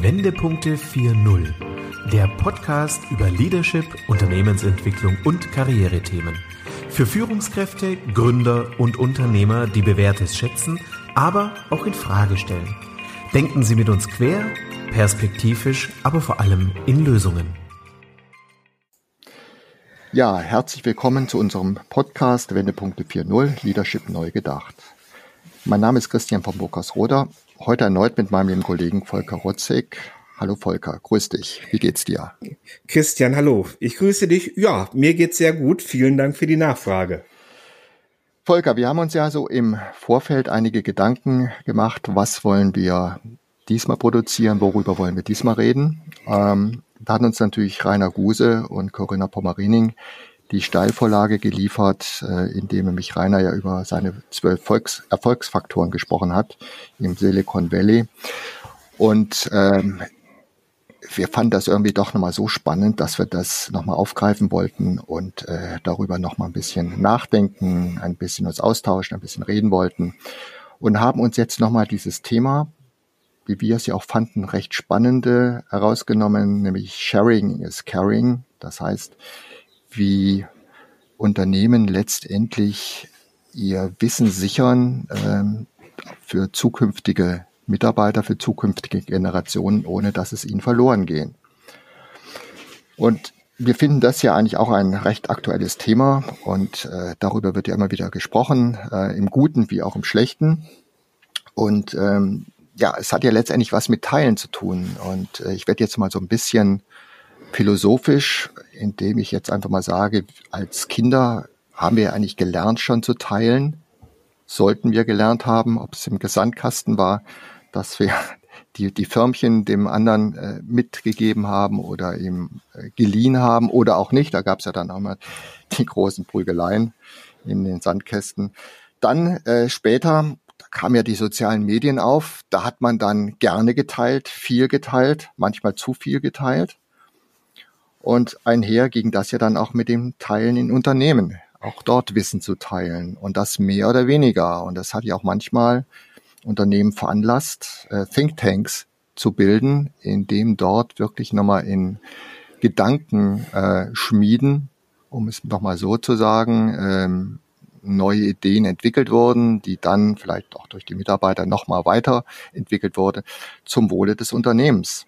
Wendepunkte 4.0, der Podcast über Leadership, Unternehmensentwicklung und Karrierethemen. Für Führungskräfte, Gründer und Unternehmer, die Bewährtes schätzen, aber auch in Frage stellen. Denken Sie mit uns quer, perspektivisch, aber vor allem in Lösungen. Ja, herzlich willkommen zu unserem Podcast Wendepunkte 4.0 Leadership neu gedacht. Mein Name ist Christian von Burkers-Roder Heute erneut mit meinem lieben Kollegen Volker Rotzig. Hallo Volker, grüß dich. Wie geht's dir? Christian, hallo. Ich grüße dich. Ja, mir geht's sehr gut. Vielen Dank für die Nachfrage. Volker, wir haben uns ja so im Vorfeld einige Gedanken gemacht. Was wollen wir diesmal produzieren? Worüber wollen wir diesmal reden? Ähm, da hat uns natürlich Rainer Guse und Corinna Pommerining die Steilvorlage geliefert, äh, indem mich Rainer ja über seine zwölf Volks Erfolgsfaktoren gesprochen hat im Silicon Valley. Und ähm, wir fanden das irgendwie doch nochmal so spannend, dass wir das nochmal aufgreifen wollten und äh, darüber nochmal ein bisschen nachdenken, ein bisschen uns austauschen, ein bisschen reden wollten und haben uns jetzt nochmal dieses Thema, wie wir es ja auch fanden, recht spannende herausgenommen, nämlich Sharing is Caring. Das heißt, wie Unternehmen letztendlich ihr Wissen sichern ähm, für zukünftige Mitarbeiter, für zukünftige Generationen, ohne dass es ihnen verloren gehen. Und wir finden das ja eigentlich auch ein recht aktuelles Thema und äh, darüber wird ja immer wieder gesprochen, äh, im Guten wie auch im Schlechten. Und ähm, ja, es hat ja letztendlich was mit Teilen zu tun. Und äh, ich werde jetzt mal so ein bisschen philosophisch, indem ich jetzt einfach mal sage, als Kinder haben wir eigentlich gelernt schon zu teilen, sollten wir gelernt haben, ob es im Gesandkasten war, dass wir die, die Förmchen dem anderen äh, mitgegeben haben oder ihm äh, geliehen haben oder auch nicht. Da gab es ja dann auch mal die großen Prügeleien in den Sandkästen. Dann äh, später da kamen ja die sozialen Medien auf. Da hat man dann gerne geteilt, viel geteilt, manchmal zu viel geteilt. Und einher ging das ja dann auch mit dem Teilen in Unternehmen, auch dort Wissen zu teilen und das mehr oder weniger. Und das hat ja auch manchmal Unternehmen veranlasst, äh, Thinktanks zu bilden, in dem dort wirklich nochmal in Gedanken äh, schmieden, um es nochmal so zu sagen, ähm, neue Ideen entwickelt wurden, die dann vielleicht auch durch die Mitarbeiter nochmal weiterentwickelt wurde zum Wohle des Unternehmens.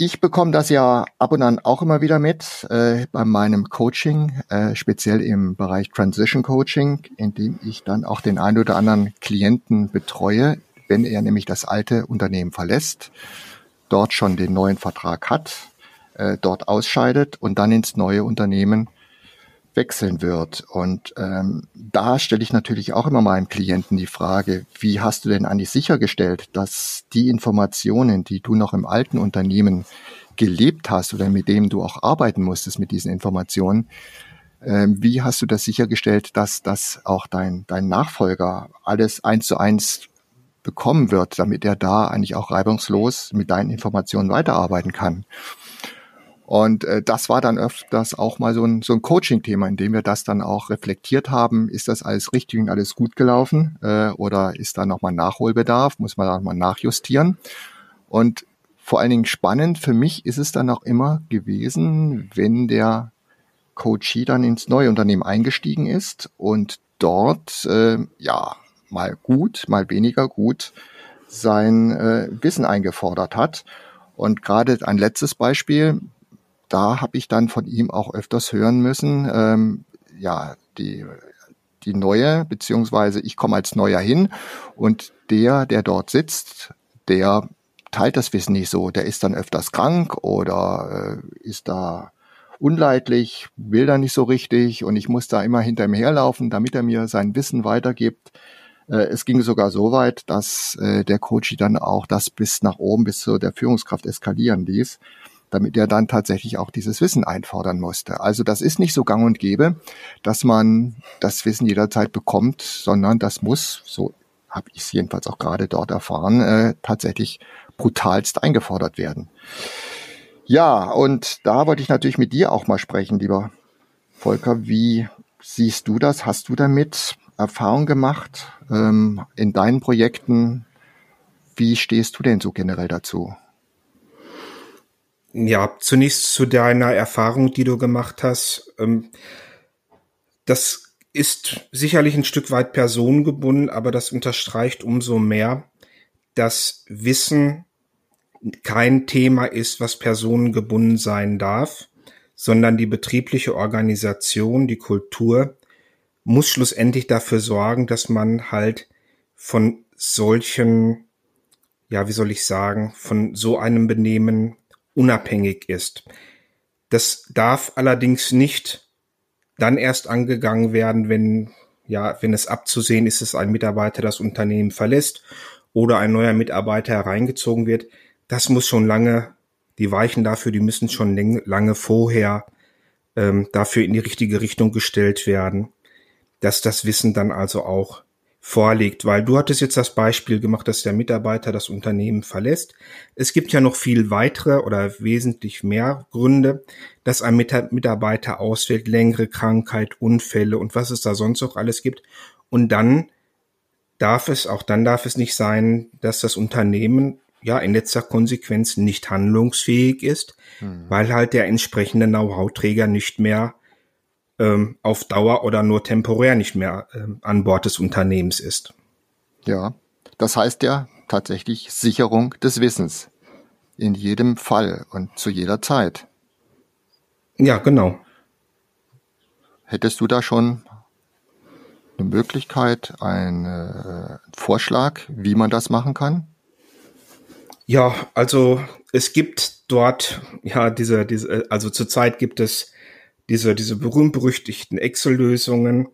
Ich bekomme das ja ab und an auch immer wieder mit äh, bei meinem Coaching, äh, speziell im Bereich Transition Coaching, in dem ich dann auch den einen oder anderen Klienten betreue, wenn er nämlich das alte Unternehmen verlässt, dort schon den neuen Vertrag hat, äh, dort ausscheidet und dann ins neue Unternehmen wechseln wird. Und ähm, da stelle ich natürlich auch immer meinem Klienten die Frage, wie hast du denn eigentlich sichergestellt, dass die Informationen, die du noch im alten Unternehmen gelebt hast oder mit dem du auch arbeiten musstest mit diesen Informationen, ähm, wie hast du das sichergestellt, dass das auch dein, dein Nachfolger alles eins zu eins bekommen wird, damit er da eigentlich auch reibungslos mit deinen Informationen weiterarbeiten kann? Und äh, das war dann öfters auch mal so ein, so ein Coaching-Thema, in dem wir das dann auch reflektiert haben. Ist das alles richtig und alles gut gelaufen? Äh, oder ist da nochmal Nachholbedarf? Muss man da nochmal nachjustieren? Und vor allen Dingen spannend für mich ist es dann auch immer gewesen, wenn der Coachee dann ins neue Unternehmen eingestiegen ist und dort, äh, ja, mal gut, mal weniger gut sein äh, Wissen eingefordert hat. Und gerade ein letztes Beispiel, da habe ich dann von ihm auch öfters hören müssen, ähm, ja, die, die neue, beziehungsweise ich komme als Neuer hin und der, der dort sitzt, der teilt das Wissen nicht so. Der ist dann öfters krank oder äh, ist da unleidlich, will da nicht so richtig und ich muss da immer hinter ihm herlaufen, damit er mir sein Wissen weitergibt. Äh, es ging sogar so weit, dass äh, der Coach dann auch das bis nach oben, bis zu der Führungskraft eskalieren ließ damit er dann tatsächlich auch dieses Wissen einfordern musste. Also das ist nicht so gang und gäbe, dass man das Wissen jederzeit bekommt, sondern das muss, so habe ich es jedenfalls auch gerade dort erfahren, äh, tatsächlich brutalst eingefordert werden. Ja, und da wollte ich natürlich mit dir auch mal sprechen, lieber Volker. Wie siehst du das? Hast du damit Erfahrung gemacht ähm, in deinen Projekten? Wie stehst du denn so generell dazu? Ja, zunächst zu deiner Erfahrung, die du gemacht hast. Ähm, das ist sicherlich ein Stück weit personengebunden, aber das unterstreicht umso mehr, dass Wissen kein Thema ist, was personengebunden sein darf, sondern die betriebliche Organisation, die Kultur muss schlussendlich dafür sorgen, dass man halt von solchen, ja, wie soll ich sagen, von so einem Benehmen unabhängig ist. Das darf allerdings nicht dann erst angegangen werden, wenn, ja, wenn es abzusehen ist, dass ein Mitarbeiter das Unternehmen verlässt oder ein neuer Mitarbeiter hereingezogen wird. Das muss schon lange, die Weichen dafür, die müssen schon lange vorher ähm, dafür in die richtige Richtung gestellt werden, dass das Wissen dann also auch vorliegt, weil du hattest jetzt das Beispiel gemacht, dass der Mitarbeiter das Unternehmen verlässt. Es gibt ja noch viel weitere oder wesentlich mehr Gründe, dass ein Mitarbeiter ausfällt, längere Krankheit, Unfälle und was es da sonst noch alles gibt. Und dann darf es, auch dann darf es nicht sein, dass das Unternehmen ja in letzter Konsequenz nicht handlungsfähig ist, hm. weil halt der entsprechende Know-how-Träger nicht mehr ähm, auf Dauer oder nur temporär nicht mehr ähm, an Bord des Unternehmens ist. Ja, das heißt ja tatsächlich Sicherung des Wissens. In jedem Fall und zu jeder Zeit. Ja, genau. Hättest du da schon eine Möglichkeit, einen äh, Vorschlag, wie man das machen kann? Ja, also es gibt dort ja diese diese also zurzeit gibt es diese, diese berühmt-berüchtigten Excel-Lösungen.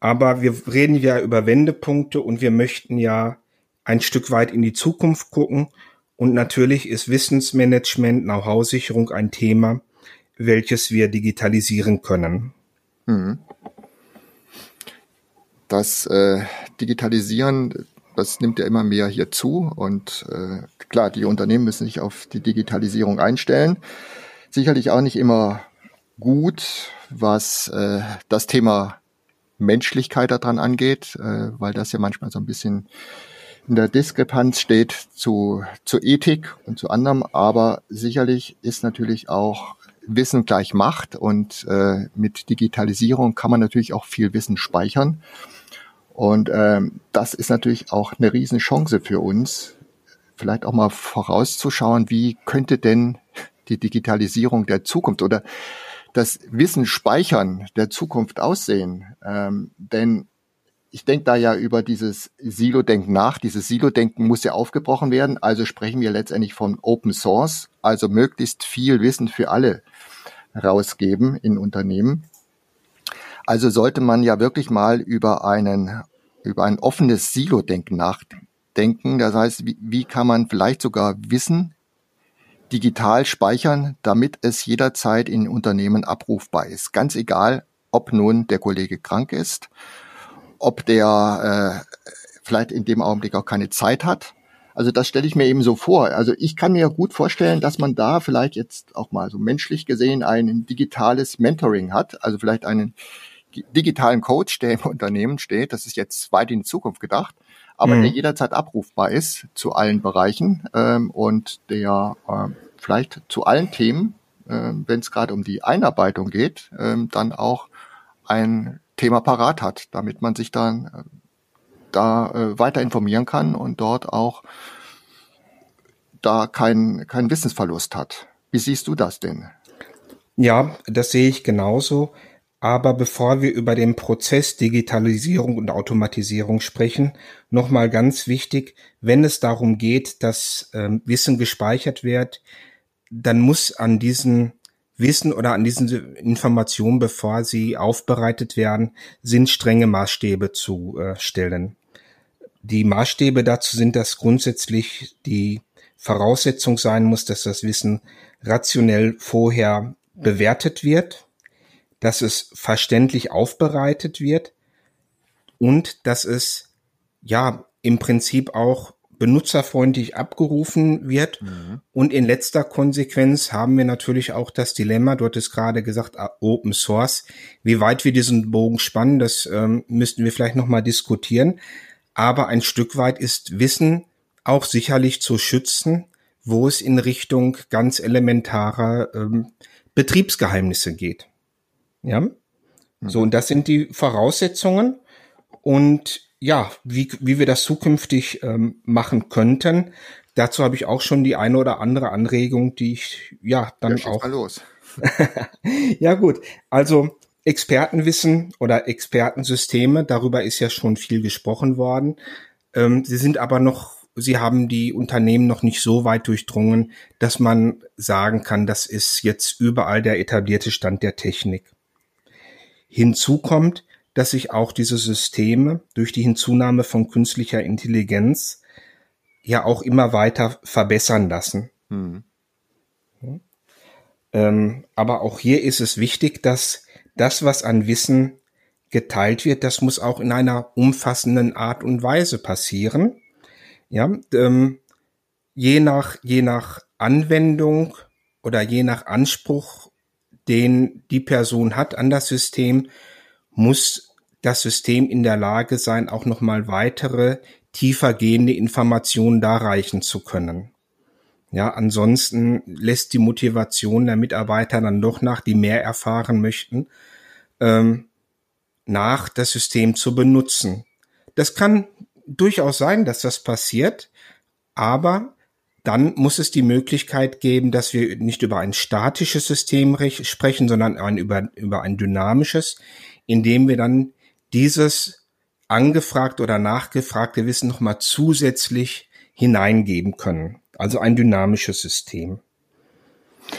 Aber wir reden ja über Wendepunkte und wir möchten ja ein Stück weit in die Zukunft gucken. Und natürlich ist Wissensmanagement, Know-how-Sicherung ein Thema, welches wir digitalisieren können. Mhm. Das äh, Digitalisieren, das nimmt ja immer mehr hier zu. Und äh, klar, die Unternehmen müssen sich auf die Digitalisierung einstellen. Sicherlich auch nicht immer gut, was äh, das Thema Menschlichkeit daran angeht, äh, weil das ja manchmal so ein bisschen in der Diskrepanz steht zu, zu Ethik und zu anderem. Aber sicherlich ist natürlich auch Wissen gleich Macht und äh, mit Digitalisierung kann man natürlich auch viel Wissen speichern. Und ähm, das ist natürlich auch eine Riesenchance für uns, vielleicht auch mal vorauszuschauen, wie könnte denn die Digitalisierung der Zukunft oder das Wissen speichern der Zukunft aussehen. Ähm, denn ich denke da ja über dieses Silo-Denken nach. Dieses Silo-Denken muss ja aufgebrochen werden. Also sprechen wir letztendlich von Open Source, also möglichst viel Wissen für alle rausgeben in Unternehmen. Also sollte man ja wirklich mal über einen, über ein offenes Silo-Denken nachdenken. Das heißt, wie, wie kann man vielleicht sogar Wissen digital speichern, damit es jederzeit in Unternehmen abrufbar ist. Ganz egal, ob nun der Kollege krank ist, ob der äh, vielleicht in dem Augenblick auch keine Zeit hat. Also das stelle ich mir eben so vor. Also ich kann mir gut vorstellen, dass man da vielleicht jetzt auch mal so menschlich gesehen ein digitales Mentoring hat, also vielleicht einen digitalen Coach, der im Unternehmen steht. Das ist jetzt weit in die Zukunft gedacht aber mhm. der jederzeit abrufbar ist zu allen Bereichen ähm, und der äh, vielleicht zu allen Themen, äh, wenn es gerade um die Einarbeitung geht, äh, dann auch ein Thema parat hat, damit man sich dann äh, da äh, weiter informieren kann und dort auch da keinen kein Wissensverlust hat. Wie siehst du das denn? Ja, das sehe ich genauso. Aber bevor wir über den Prozess Digitalisierung und Automatisierung sprechen, nochmal ganz wichtig, wenn es darum geht, dass ähm, Wissen gespeichert wird, dann muss an diesen Wissen oder an diesen Informationen, bevor sie aufbereitet werden, sind strenge Maßstäbe zu äh, stellen. Die Maßstäbe dazu sind, dass grundsätzlich die Voraussetzung sein muss, dass das Wissen rationell vorher bewertet wird dass es verständlich aufbereitet wird und dass es ja im Prinzip auch benutzerfreundlich abgerufen wird. Mhm. Und in letzter Konsequenz haben wir natürlich auch das Dilemma, du hattest gerade gesagt, ah, Open Source. Wie weit wir diesen Bogen spannen, das ähm, müssten wir vielleicht nochmal diskutieren. Aber ein Stück weit ist Wissen auch sicherlich zu schützen, wo es in Richtung ganz elementarer ähm, Betriebsgeheimnisse geht. Ja, mhm. so und das sind die Voraussetzungen und ja, wie, wie wir das zukünftig ähm, machen könnten. Dazu habe ich auch schon die eine oder andere Anregung, die ich ja dann ja, auch. Mal los. ja gut, also Expertenwissen oder Expertensysteme, darüber ist ja schon viel gesprochen worden. Ähm, sie sind aber noch, sie haben die Unternehmen noch nicht so weit durchdrungen, dass man sagen kann, das ist jetzt überall der etablierte Stand der Technik. Hinzu kommt, dass sich auch diese Systeme durch die Hinzunahme von künstlicher Intelligenz ja auch immer weiter verbessern lassen. Mhm. Ähm, aber auch hier ist es wichtig, dass das, was an Wissen geteilt wird, das muss auch in einer umfassenden Art und Weise passieren. Ja, ähm, je nach, je nach Anwendung oder je nach Anspruch, den die Person hat an das System, muss das System in der Lage sein, auch nochmal weitere tiefer gehende Informationen darreichen zu können. Ja, ansonsten lässt die Motivation der Mitarbeiter dann doch nach, die mehr erfahren möchten, ähm, nach, das System zu benutzen. Das kann durchaus sein, dass das passiert, aber dann muss es die Möglichkeit geben, dass wir nicht über ein statisches System sprechen, sondern ein, über, über ein dynamisches, in dem wir dann dieses angefragte oder nachgefragte Wissen nochmal zusätzlich hineingeben können. Also ein dynamisches System.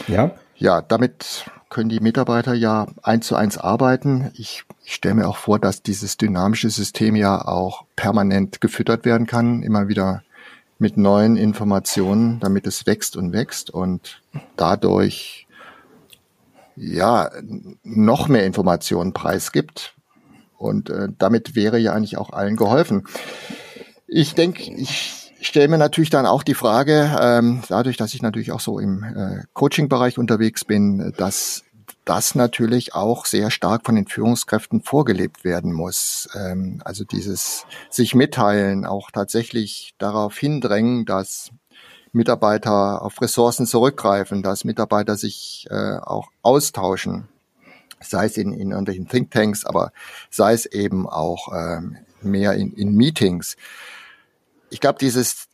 Ja? Ja, damit können die Mitarbeiter ja eins zu eins arbeiten. Ich, ich stelle mir auch vor, dass dieses dynamische System ja auch permanent gefüttert werden kann, immer wieder mit neuen Informationen, damit es wächst und wächst und dadurch ja noch mehr Informationen preisgibt. Und äh, damit wäre ja eigentlich auch allen geholfen. Ich denke, ich stelle mir natürlich dann auch die Frage, ähm, dadurch, dass ich natürlich auch so im äh, Coaching-Bereich unterwegs bin, dass das natürlich auch sehr stark von den Führungskräften vorgelebt werden muss. Ähm, also dieses sich mitteilen, auch tatsächlich darauf hindrängen, dass Mitarbeiter auf Ressourcen zurückgreifen, dass Mitarbeiter sich äh, auch austauschen, sei es in, in irgendwelchen Thinktanks, aber sei es eben auch ähm, mehr in, in Meetings. Ich glaube, dieses,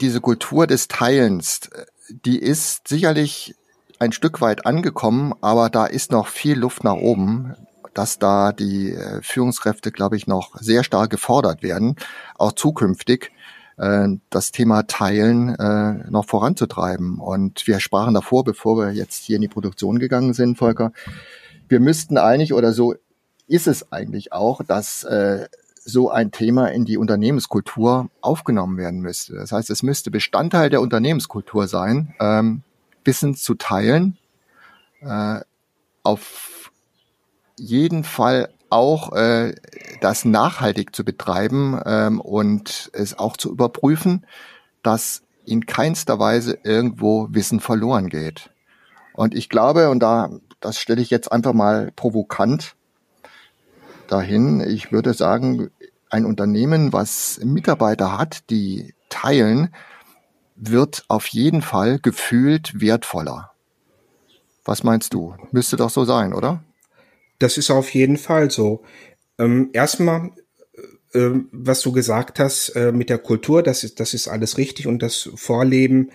diese Kultur des Teilens, äh, die ist sicherlich ein Stück weit angekommen, aber da ist noch viel Luft nach oben, dass da die äh, Führungskräfte, glaube ich, noch sehr stark gefordert werden, auch zukünftig äh, das Thema Teilen äh, noch voranzutreiben. Und wir sprachen davor, bevor wir jetzt hier in die Produktion gegangen sind, Volker, wir müssten eigentlich, oder so ist es eigentlich auch, dass so ein Thema in die Unternehmenskultur aufgenommen werden müsste. Das heißt, es müsste Bestandteil der Unternehmenskultur sein, ähm, Wissen zu teilen, äh, auf jeden Fall auch äh, das nachhaltig zu betreiben ähm, und es auch zu überprüfen, dass in keinster Weise irgendwo Wissen verloren geht. Und ich glaube, und da das stelle ich jetzt einfach mal provokant dahin. Ich würde sagen, ein Unternehmen, was Mitarbeiter hat, die teilen, wird auf jeden Fall gefühlt wertvoller. Was meinst du? Müsste doch so sein, oder? Das ist auf jeden Fall so. Ähm, erstmal, äh, was du gesagt hast äh, mit der Kultur, das ist, das ist alles richtig und das Vorleben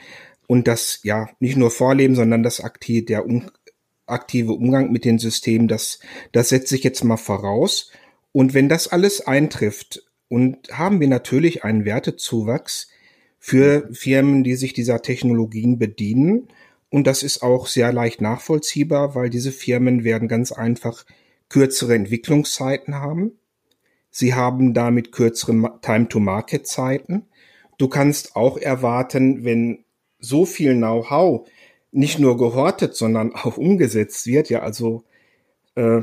und das, ja, nicht nur Vorleben, sondern das aktiv, der um, aktive Umgang mit den Systemen, das, das setze ich jetzt mal voraus. Und wenn das alles eintrifft und haben wir natürlich einen Wertezuwachs für Firmen, die sich dieser Technologien bedienen. Und das ist auch sehr leicht nachvollziehbar, weil diese Firmen werden ganz einfach kürzere Entwicklungszeiten haben. Sie haben damit kürzere Time-to-Market-Zeiten. Du kannst auch erwarten, wenn so viel Know-how nicht nur gehortet, sondern auch umgesetzt wird, ja, also äh,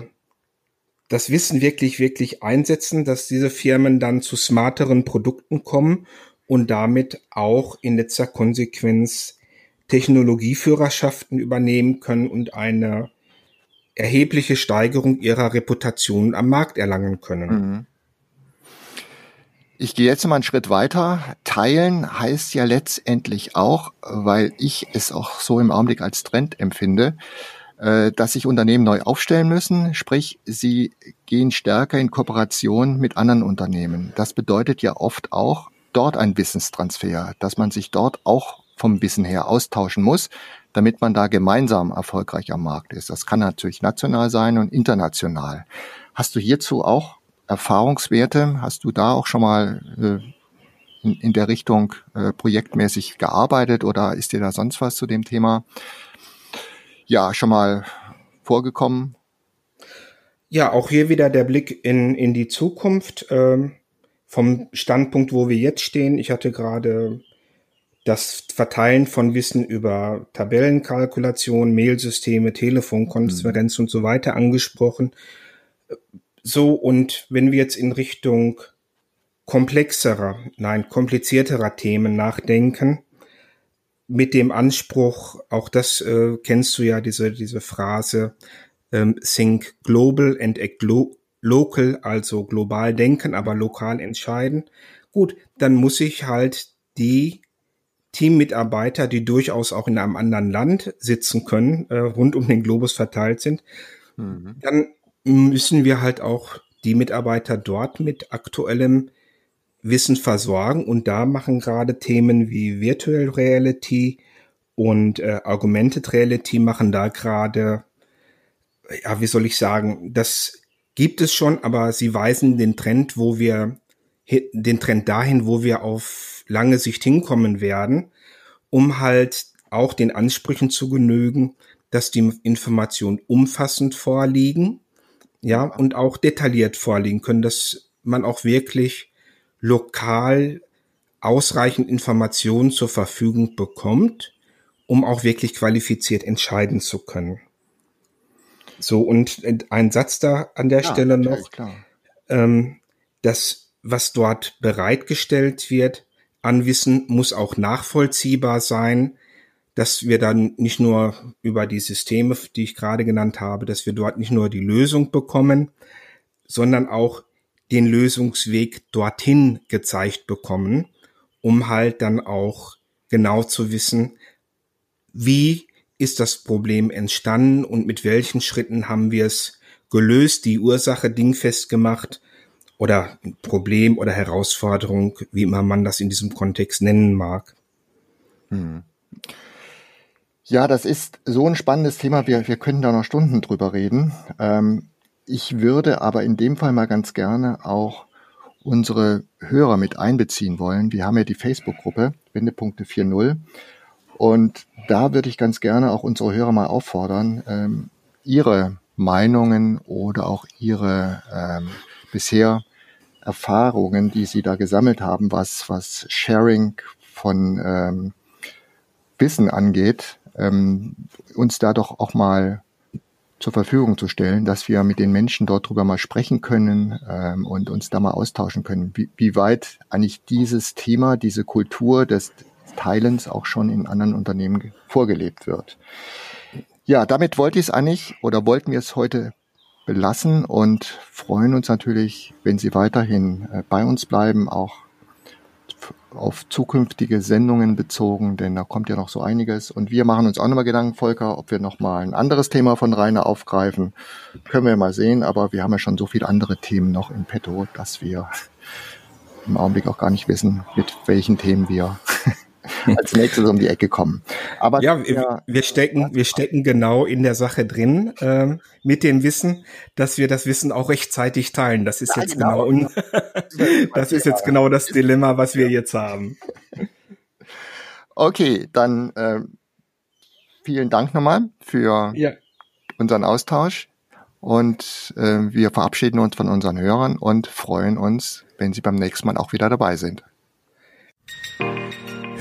das Wissen wirklich, wirklich einsetzen, dass diese Firmen dann zu smarteren Produkten kommen und damit auch in letzter Konsequenz Technologieführerschaften übernehmen können und eine erhebliche Steigerung ihrer Reputation am Markt erlangen können. Mhm. Ich gehe jetzt mal einen Schritt weiter. Teilen heißt ja letztendlich auch, weil ich es auch so im Augenblick als Trend empfinde, äh, dass sich Unternehmen neu aufstellen müssen, sprich sie gehen stärker in Kooperation mit anderen Unternehmen. Das bedeutet ja oft auch dort ein Wissenstransfer, dass man sich dort auch vom Wissen her austauschen muss, damit man da gemeinsam erfolgreich am Markt ist. Das kann natürlich national sein und international. Hast du hierzu auch Erfahrungswerte? Hast du da auch schon mal äh, in, in, der Richtung äh, projektmäßig gearbeitet oder ist dir da sonst was zu dem Thema ja schon mal vorgekommen? Ja, auch hier wieder der Blick in, in die Zukunft. Ähm, vom Standpunkt, wo wir jetzt stehen. Ich hatte gerade das Verteilen von Wissen über Tabellenkalkulation, Mailsysteme, Telefonkonferenz mhm. und so weiter angesprochen. So, und wenn wir jetzt in Richtung komplexerer, nein, komplizierterer Themen nachdenken, mit dem Anspruch, auch das äh, kennst du ja, diese, diese Phrase, ähm, think global and act lo local, also global denken, aber lokal entscheiden. Gut, dann muss ich halt die Teammitarbeiter, die durchaus auch in einem anderen Land sitzen können, äh, rund um den Globus verteilt sind, mhm. dann müssen wir halt auch die Mitarbeiter dort mit aktuellem Wissen versorgen. Und da machen gerade Themen wie Virtual Reality und äh, Augmented Reality machen da gerade, ja, wie soll ich sagen, das gibt es schon, aber sie weisen den Trend, wo wir, den Trend dahin, wo wir auf lange Sicht hinkommen werden, um halt auch den Ansprüchen zu genügen, dass die Informationen umfassend vorliegen ja, und auch detailliert vorliegen können, dass man auch wirklich lokal ausreichend Informationen zur Verfügung bekommt, um auch wirklich qualifiziert entscheiden zu können. So, und ein Satz da an der ja, Stelle noch, ähm, das, was dort bereitgestellt wird an Wissen, muss auch nachvollziehbar sein, dass wir dann nicht nur über die Systeme, die ich gerade genannt habe, dass wir dort nicht nur die Lösung bekommen, sondern auch den Lösungsweg dorthin gezeigt bekommen, um halt dann auch genau zu wissen, wie ist das Problem entstanden und mit welchen Schritten haben wir es gelöst, die Ursache dingfest gemacht oder Problem oder Herausforderung, wie immer man das in diesem Kontext nennen mag. Hm. Ja, das ist so ein spannendes Thema. Wir, wir können da noch Stunden drüber reden. Ähm, ich würde aber in dem Fall mal ganz gerne auch unsere Hörer mit einbeziehen wollen. Wir haben ja die Facebook-Gruppe Wendepunkte 4.0 und da würde ich ganz gerne auch unsere Hörer mal auffordern, ähm, ihre Meinungen oder auch ihre ähm, bisher Erfahrungen, die sie da gesammelt haben, was, was Sharing von ähm, Wissen angeht, ähm, uns da doch auch mal zur Verfügung zu stellen, dass wir mit den Menschen dort drüber mal sprechen können ähm, und uns da mal austauschen können, wie, wie weit eigentlich dieses Thema, diese Kultur des Teilens auch schon in anderen Unternehmen vorgelebt wird. Ja, damit wollte ich es eigentlich oder wollten wir es heute belassen und freuen uns natürlich, wenn Sie weiterhin äh, bei uns bleiben, auch auf zukünftige Sendungen bezogen, denn da kommt ja noch so einiges. Und wir machen uns auch nochmal Gedanken, Volker, ob wir nochmal ein anderes Thema von Rainer aufgreifen. Können wir mal sehen, aber wir haben ja schon so viele andere Themen noch im Petto, dass wir im Augenblick auch gar nicht wissen, mit welchen Themen wir als nächstes um die Ecke kommen. Aber ja, wir, wir stecken, wir stecken genau in der Sache drin, äh, mit dem Wissen, dass wir das Wissen auch rechtzeitig teilen. Das ist ja, jetzt genau, genau das ist jetzt genau das Dilemma, was wir jetzt haben. Okay, dann äh, vielen Dank nochmal für ja. unseren Austausch und äh, wir verabschieden uns von unseren Hörern und freuen uns, wenn Sie beim nächsten Mal auch wieder dabei sind.